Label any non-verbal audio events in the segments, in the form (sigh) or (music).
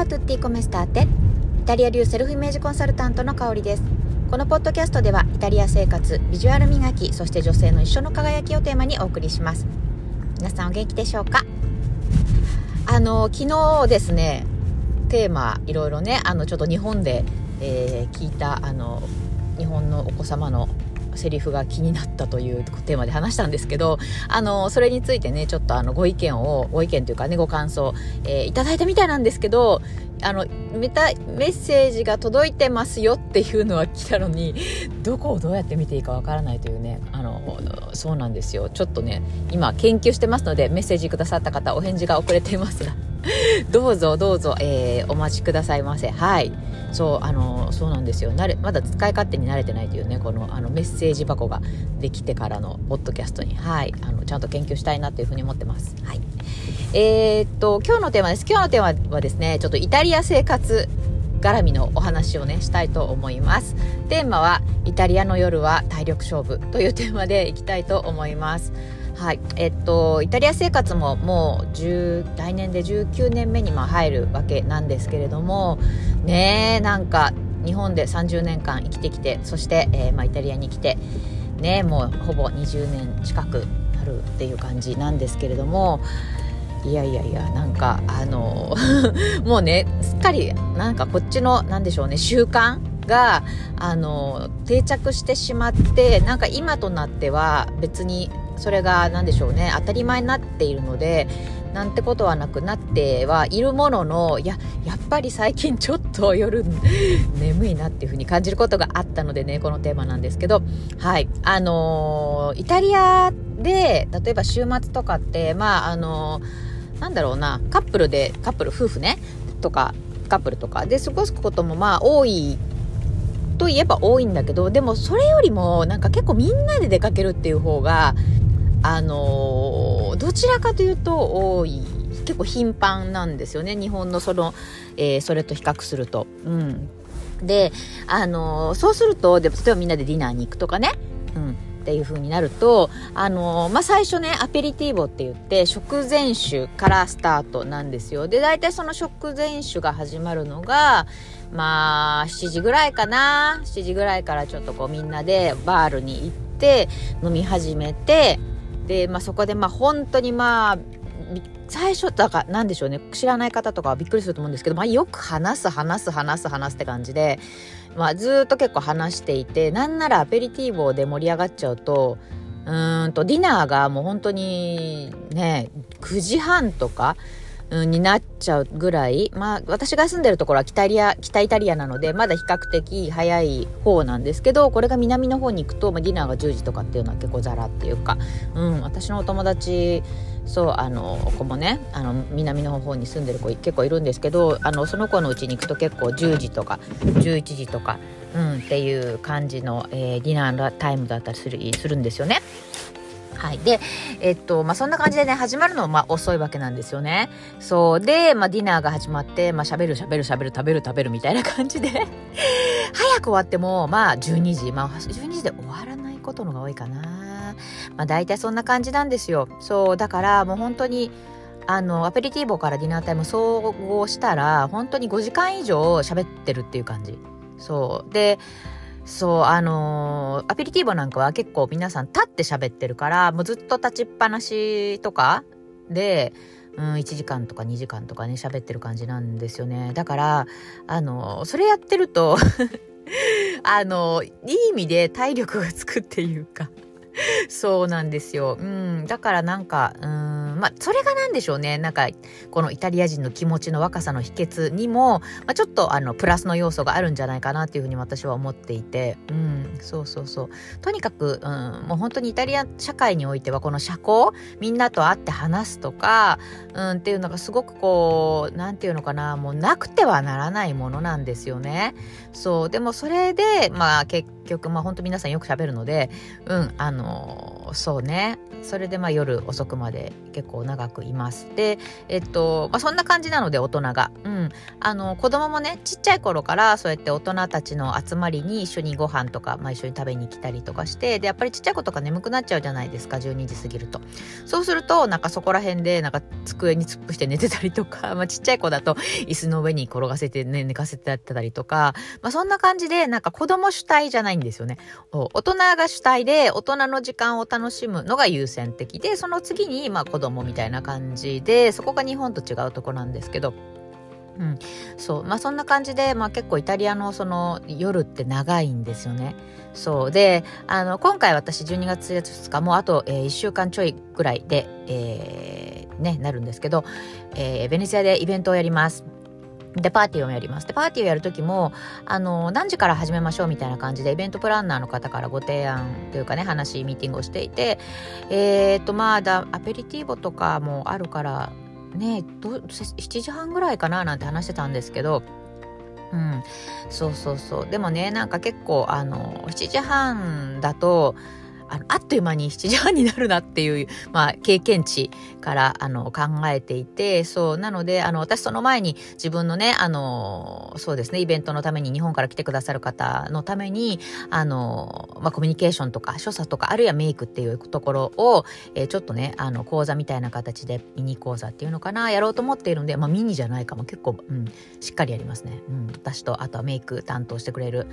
ワトゥッティコメスターテ。イタリア流セルフイメージコンサルタントの香りです。このポッドキャストではイタリア生活ビジュアル磨きそして女性の一緒の輝きをテーマにお送りします。皆さんお元気でしょうか？あの昨日ですねテーマいろいろねあのちょっと日本で、えー、聞いたあの日本のお子様のセリフが気になったというテーマで話したんですけど、あの、それについてね、ちょっとあの、ご意見を、ご意見というかね、ご感想、えー、いただいたみたいなんですけど、あの、メタメッセージが届いてますよっていうのは来たのに、どこをどうやって見ていいかわからないというね、あの、そうなんですよ。ちょっとね、今研究してますので、メッセージくださった方、お返事が遅れていますが、(laughs) どうぞどうぞ、えー、お待ちくださいませ。はい。そうあのそうなんですよ。慣れまだ使い勝手に慣れてないというねこのあのメッセージ箱ができてからのポッドキャストに。はい。あのちゃんと研究したいなというふうに思ってます。はい。えー、っと今日のテーマです。今日のテーマはですねちょっとイタリア生活絡みのお話をねしたいと思います。テーマはイタリアの夜は体力勝負というテーマでいきたいと思います。はい、えっとイタリア生活ももう10来年で19年目にま入るわけなんですけれどもねなんか日本で30年間生きてきてそして、えー、まあ、イタリアに来てねもうほぼ20年近くなるっていう感じなんですけれどもいやいやいやなんかあの (laughs) もうねすっかりなんかこっちのなんでしょうね習慣があの定着してしまってなんか今となっては別にそれが何でしょうね当たり前になっているのでなんてことはなくなってはいるもののいややっぱり最近ちょっと夜 (laughs) 眠いなっていうふうに感じることがあったのでねこのテーマなんですけどはいあのー、イタリアで例えば週末とかってまああのー、なんだろうなカップルでカップル夫婦ねとかカップルとかで過ごすこともまあ多いといえば多いんだけどでもそれよりもなんか結構みんなで出かけるっていう方があのどちらかというと多い結構頻繁なんですよね日本のその、えー、それと比較すると。うんで、あのそうすると、で例えばみんなでディナーに行くとかね、うん、っていう風になると、あのまあ、最初ね、アペリティーボって言って、食前酒からスタートなんですよ。で、大体その食前酒が始まるのが、まあ、7時ぐらいかな。7時ぐらいからちょっとこうみんなでバールに行って、飲み始めて、で、まあ、そこでまあ本当にまあ最初だから何でしょうね。知らない方とかはびっくりすると思うんですけど、まあ、よく話す話す話す話すって感じで、まあ、ずっと結構話していてなんならアペリティーボで盛り上がっちゃうとうんとディナーがもう本当にね9時半とか、になっちゃうぐらい、まあ、私が住んでるところは北イタ北イタリアなので、まだ比較的早い方なんですけど、これが南の方に行くと、まあ、ディナーが10時とかっていうのは結構ザラっていうか、うん、私のお友達、そう、あの、子もね、あの、南の方に住んでる子結構いるんですけど、あの、その子のうちに行くと結構10時とか、11時とか、うん、っていう感じの、えー、ディナータイムだったりするするんですよね。はい。で、えっと、まあ、そんな感じでね、始まるの、まあ、遅いわけなんですよね。そう。で、まあ、ディナーが始まって、まあ、喋る喋る喋る食べる食べるみたいな感じで (laughs) 早く終わっても、まあ、12時。まあ、12時で終わらないことのが多いかな。まあ、大体そんな感じなんですよ。そう。だから、もう本当に、あの、アペリティーボからディナータイム総合したら、本当に5時間以上喋ってるっていう感じ。そう。で、そう、あのー、アペリティーボなんかは結構皆さん立って喋ってるから、もうずっと立ちっぱなしとかで、うん、1時間とか2時間とかね、喋ってる感じなんですよね。だから、あのー、それやってると (laughs) あのー、いい意味で体力がつくっていうかそうなんですよ。うん。だからなんか、うん、まあ、それが何でしょうね。なんか、このイタリア人の気持ちの若さの秘訣にも、まあ、ちょっとあの、プラスの要素があるんじゃないかなっていうふうに私は思っていて、うん、そうそうそう。とにかく、うん、もう本当にイタリア社会においては、この社交、みんなと会って話すとか、うん、っていうのがすごくこう、なんていうのかな、もうなくてはならないものなんですよね。そう。でもそれで、まあ結局まあ本当皆さんよく喋るのでうんあのそうねそれでまあ夜遅くまで結構長くいます。でえっと、まあ、そんな感じなので大人が。うん。あの子供もねちっちゃい頃からそうやって大人たちの集まりに一緒にご飯とか、まあ、一緒に食べに来たりとかしてでやっぱりちっちゃい子とか眠くなっちゃうじゃないですか12時過ぎると。そうするとなんかそこら辺でなんか机に突っ伏して寝てたりとか、まあ、ちっちゃい子だと椅子の上に転がせて、ね、寝かせてたりとか、まあ、そんな感じでなんか子供主体じゃないんですよね。大人が主体で大人の時間を楽しむのが優先的でその次にまあ子供みたいな感じでそこが日本と違うとこなんですけどうん、そうまあそんな感じで、まあ、結構イタリアのその夜って長いんですよね。そうであの今回私12月2日もうあと、えー、1週間ちょいぐらいで、えー、ね、なるんですけど、えー、ベネチアでイベントをやります。で、パーティーをやります。で、パーティーをやるときも、あの、何時から始めましょうみたいな感じで、イベントプランナーの方からご提案というかね、話、ミーティングをしていて、えっ、と、まあだ、アペリティーボとかもあるから、ねど7時半ぐらいかななんて話してたんですけどうん、そうそうそうでもねなんか結構あの7時半だとあのあっという間に7時半になるなっていう、(laughs) まあ、経験値からあの考えていてそうなのであの私その前に自分のねあのそうですねイベントのために日本から来てくださる方のためにあの、まあ、コミュニケーションとか所作とかあるいはメイクっていうところを、えー、ちょっとねあの講座みたいな形でミニ講座っていうのかなやろうと思っているので、まあ、ミニじゃないかも。結構、うん、しっかりやりますね、うん、私とあとはメイク担当してくれる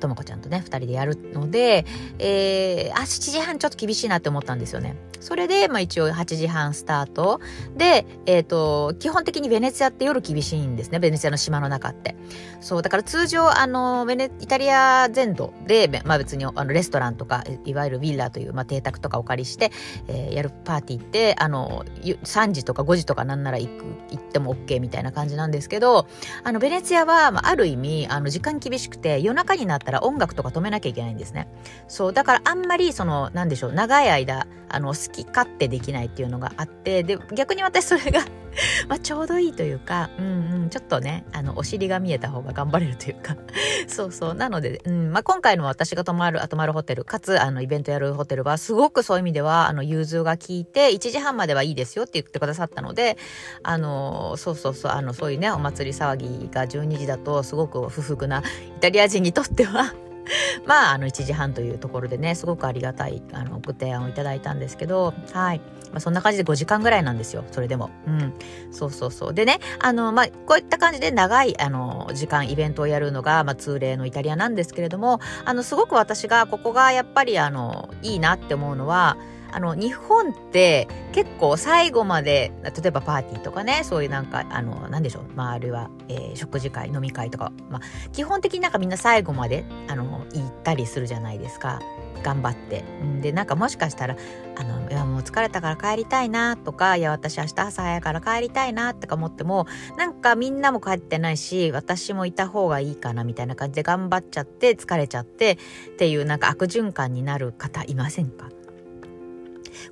ともこちゃんとね2人でやるので、えーあ、7時半ちょっと厳しいなって思ったんですよね。それで、まあ一応8時半スタート。で、えっ、ー、と、基本的にベネツィアって夜厳しいんですね。ベネツィアの島の中って。そう、だから通常、あの、ベネ、イタリア全土で、まあ別に、あの、レストランとか、いわゆるヴィーラーという、まあ邸宅とかお借りして、えー、やるパーティーって、あの、3時とか5時とかなんなら行く、行っても OK みたいな感じなんですけど、あの、ベネツィアは、まあ、ある意味、あの、時間厳しくて、夜中になったら音楽とか止めなきゃいけないんですね。そう、だからあんまり、その、なんでしょう、長い間、あの、好き勝手できないっていうのがあって、で、逆に私それが (laughs) まあ、ちょうどいいというか、うんうん、ちょっとね、あの、お尻が見えた方が頑張れるというか (laughs) そうそう。なので、うん、まあ、今回の私が泊まる、泊まるホテル、かつ、あの、イベントやるホテルは、すごくそういう意味では、あの、融通が効いて、1時半まではいいですよって言ってくださったので、あの、そうそうそう、あの、そういうね、お祭り騒ぎが12時だと、すごく不服なイタリア人にとっては (laughs) まあ、あの、1時半というところでね、すごくありがたい、あの、ご提案をいただいたんですけど、はい。まあ、そんな感じで5時間ぐらいなんですよ、それでも。うん。そうそうそう。でね、あの、まあ、こういった感じで長い、あの、時間、イベントをやるのが、まあ、通例のイタリアなんですけれども、あの、すごく私が、ここがやっぱり、あの、いいなって思うのは、あの、日本って結構最後まで、例えばパーティーとかね、そういうなんか、あの、なんでしょう、まあ、あるいは、えー、食事会、飲み会とか、まあ、基本的になんかみんな最後まで、あの、行ったりするじゃないですか。頑張って。で、なんかもしかしたら、あの、いやもう疲れたから帰りたいなとか、いや私明日朝早いから帰りたいなとか思っても、なんかみんなも帰ってないし、私もいた方がいいかなみたいな感じで頑張っちゃって疲れちゃってっていうなんか悪循環になる方いませんか？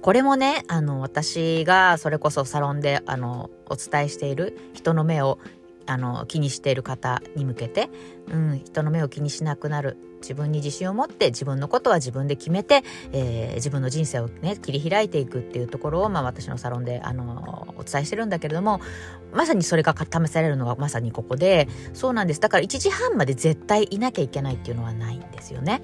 これもね、あの、私がそれこそサロンで、あの、お伝えしている人の目を、あの、気にしている方に向けて、うん、人の目を気にしなくなる。自分に自信を持って自分のことは自分で決めて、えー、自分の人生をね切り開いていくっていうところを、まあ、私のサロンであのお伝えしてるんだけれどもまさにそれが試されるのがまさにここでそうなんですだから1時半まで絶対いなきゃいけないっていうのはないんですよね。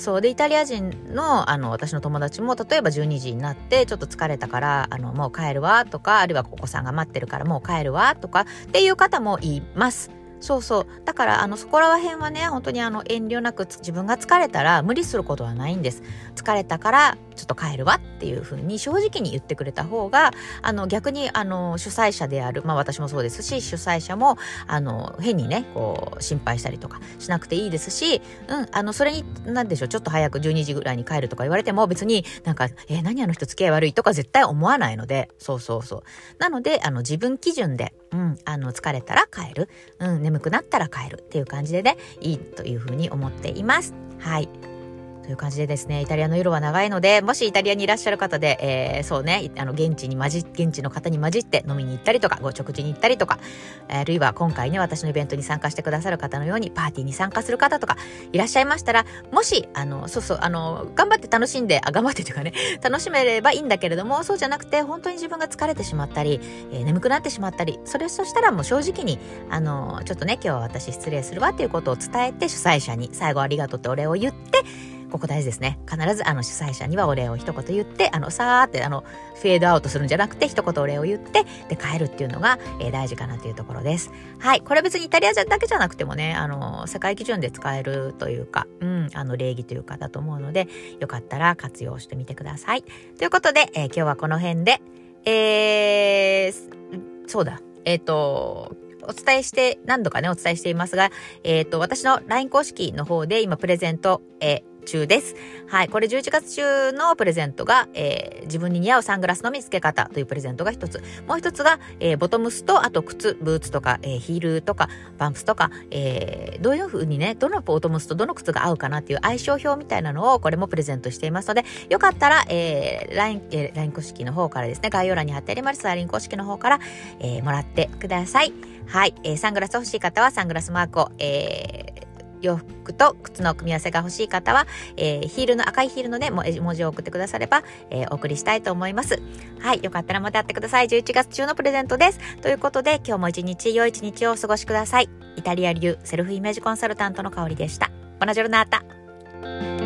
そうでイタリア人のあの私の友達も例えば12時になってちょっと疲れたからあのもう帰るわとかあるいはお子さんが待ってるからもう帰るわとかっていう方もいます。そうそう。だから、あの、そこら辺はね、本当にあの、遠慮なく自分が疲れたら無理することはないんです。疲れたから、ちょっと帰るわっていうふうに正直に言ってくれた方が、あの、逆に、あの、主催者である、まあ私もそうですし、主催者も、あの、変にね、こう、心配したりとかしなくていいですし、うん、あの、それに、なんでしょう、ちょっと早く12時ぐらいに帰るとか言われても別になんか、えー、何あの人付き合い悪いとか絶対思わないので、そうそうそう。なので、あの、自分基準で、うん、あの、疲れたら帰る、うん、眠くなったら帰るっていう感じでね、いいというふうに思っています。はい。という感じでですね、イタリアの夜は長いので、もしイタリアにいらっしゃる方で、えー、そうね、あの、現地に混じ、現地の方に混じって飲みに行ったりとか、ご食事に行ったりとか、あるいは今回ね、私のイベントに参加してくださる方のように、パーティーに参加する方とか、いらっしゃいましたら、もし、あの、そうそう、あの、頑張って楽しんで、あ、頑張ってというかね、(laughs) 楽しめればいいんだけれども、そうじゃなくて、本当に自分が疲れてしまったり、えー、眠くなってしまったり、それ、そしたらもう正直に、あの、ちょっとね、今日は私失礼するわっていうことを伝えて、主催者に最後ありがとうってお礼を言って、ここ大事ですね。必ずあの主催者にはお礼を一言言って、あの、さーってあの、フェードアウトするんじゃなくて、一言お礼を言って、で、帰るっていうのが、えー、大事かなというところです。はい。これは別にイタリアだけじゃなくてもね、あの、世界基準で使えるというか、うん、あの、礼儀というかだと思うので、よかったら活用してみてください。ということで、えー、今日はこの辺で、えー、そうだ、えっ、ー、と、お伝えして、何度かね、お伝えしていますが、えっ、ー、と、私の LINE 公式の方で今プレゼント、え中です。はい。これ11月中のプレゼントが、えー、自分に似合うサングラスの見つけ方というプレゼントが一つ。もう一つが、えー、ボトムスと、あと靴、ブーツとか、えー、ヒールとか、パンプスとか、えー、どういう風にね、どのボトムスとどの靴が合うかなっていう相性表みたいなのを、これもプレゼントしていますので、よかったら、えー、LINE、えー、LINE 公式の方からですね、概要欄に貼ってあります、LINE 公式の方から、えー、もらってください。はい。えー、サングラス欲しい方は、サングラスマークを、えー、洋服と靴の組み合わせが欲しい方は、えー、ヒールの赤いヒールのね、文字を送ってくだされば、えー、お送りしたいと思います。はい。よかったらまた会ってください。11月中のプレゼントです。ということで、今日も一日良い一日をお過ごしください。イタリア流セルフイメージコンサルタントの香りでした。ボナジョルナータ。